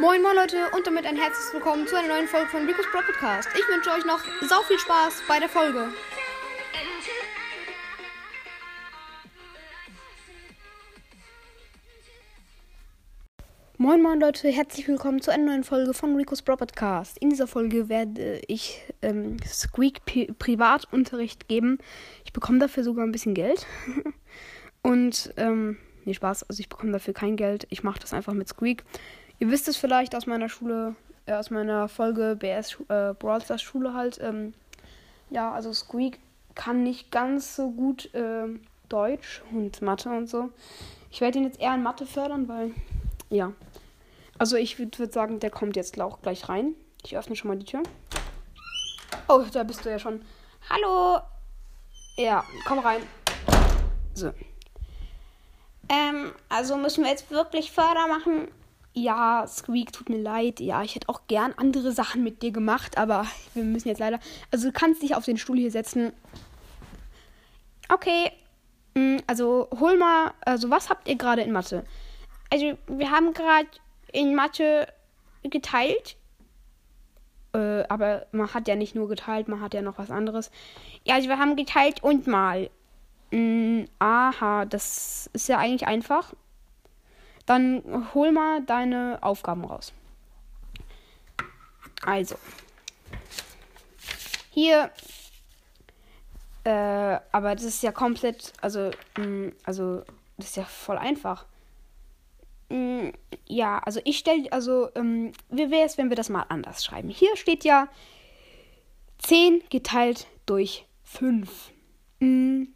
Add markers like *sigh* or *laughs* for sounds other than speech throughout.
Moin moin Leute und damit ein herzliches Willkommen zu einer neuen Folge von Rico's Pro Podcast. Ich wünsche euch noch sau viel Spaß bei der Folge. Moin moin Leute, herzlich willkommen zu einer neuen Folge von Rico's Pro Podcast. In dieser Folge werde ich ähm, Squeak P Privatunterricht geben. Ich bekomme dafür sogar ein bisschen Geld. *laughs* und, ähm, nee, Spaß, also ich bekomme dafür kein Geld. Ich mache das einfach mit Squeak. Ihr wisst es vielleicht aus meiner Schule, äh, aus meiner Folge BS äh, Brawl Stars Schule halt. Ähm, ja, also Squeak kann nicht ganz so gut äh, Deutsch und Mathe und so. Ich werde ihn jetzt eher in Mathe fördern, weil, ja. Also ich würde würd sagen, der kommt jetzt auch gleich rein. Ich öffne schon mal die Tür. Oh, da bist du ja schon. Hallo. Ja, komm rein. So. Ähm, also müssen wir jetzt wirklich Förder machen. Ja, Squeak, tut mir leid. Ja, ich hätte auch gern andere Sachen mit dir gemacht, aber wir müssen jetzt leider. Also du kannst dich auf den Stuhl hier setzen. Okay. Mm, also hol mal. Also was habt ihr gerade in Mathe? Also wir haben gerade in Mathe geteilt. Äh, aber man hat ja nicht nur geteilt, man hat ja noch was anderes. Ja, also wir haben geteilt und mal. Mm, aha, das ist ja eigentlich einfach. Dann hol mal deine Aufgaben raus. Also. Hier. Äh, aber das ist ja komplett, also, mh, also, das ist ja voll einfach. Mh, ja, also ich stelle, also, ähm, wie wäre es, wenn wir das mal anders schreiben? Hier steht ja 10 geteilt durch 5. Mhm.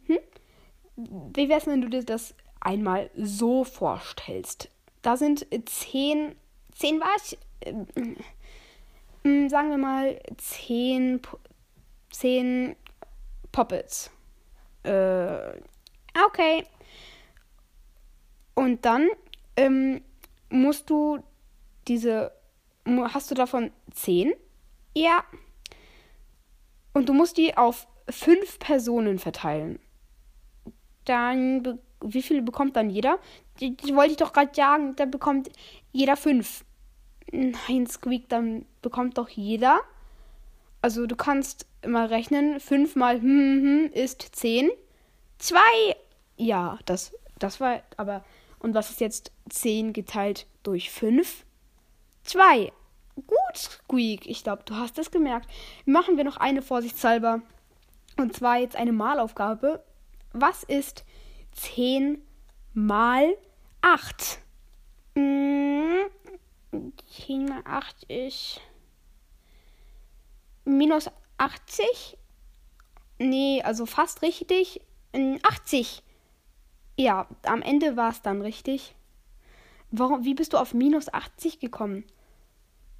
Wie wäre es, wenn du dir das einmal so vorstellst? Da sind 10, 10 was? Ähm, sagen wir mal 10, 10 Poppets. Äh, okay. Und dann ähm, musst du diese. Hast du davon 10? Ja. Und du musst die auf 5 Personen verteilen. Dann. Wie viele bekommt dann jeder? Die, die wollte ich doch gerade sagen. Dann bekommt jeder 5. Nein, Squeak, dann bekommt doch jeder. Also du kannst mal rechnen. 5 mal hm, hm, hm ist 10. 2. Ja, das, das war aber und was ist jetzt 10 geteilt durch 5? 2. Gut, Squeak. Ich glaube, du hast es gemerkt. Machen wir noch eine vorsichtshalber. Und zwar jetzt eine Malaufgabe. Was ist 10 mal 8? Hm, 10 mal 8 ist minus 80? Nee, also fast richtig. 80. Ja, am Ende war es dann richtig. Warum, wie bist du auf minus 80 gekommen?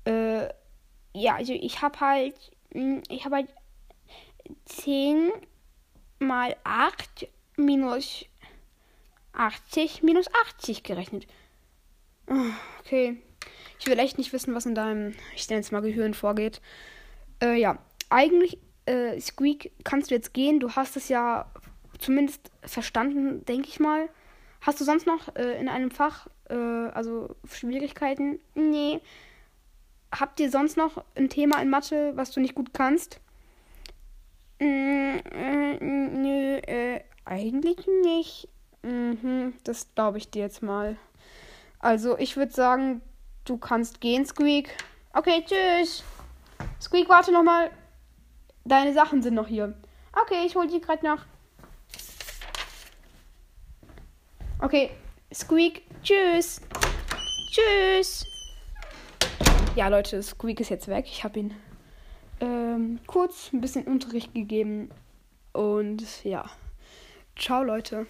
Äh, ja, also ich habe halt, hm, ich habe halt 10 mal 8 minus 80 minus 80 gerechnet. Ah, okay. Ich will echt nicht wissen, was in deinem, ich nenne es mal Gehirn vorgeht. Äh, ja, eigentlich, äh, Squeak, kannst du jetzt gehen. Du hast es ja zumindest verstanden, denke ich mal. Hast du sonst noch äh, in einem Fach, äh, also Schwierigkeiten? Nee. Habt ihr sonst noch ein Thema in Mathe, was du nicht gut kannst? Mm, äh, nö, äh, eigentlich nicht. Mhm, das glaube ich dir jetzt mal. Also, ich würde sagen, du kannst gehen, Squeak. Okay, tschüss. Squeak, warte noch mal. Deine Sachen sind noch hier. Okay, ich hol die gerade nach. Okay, Squeak, tschüss. Tschüss. Ja, Leute, Squeak ist jetzt weg. Ich habe ihn ähm, kurz ein bisschen Unterricht gegeben. Und ja, ciao, Leute.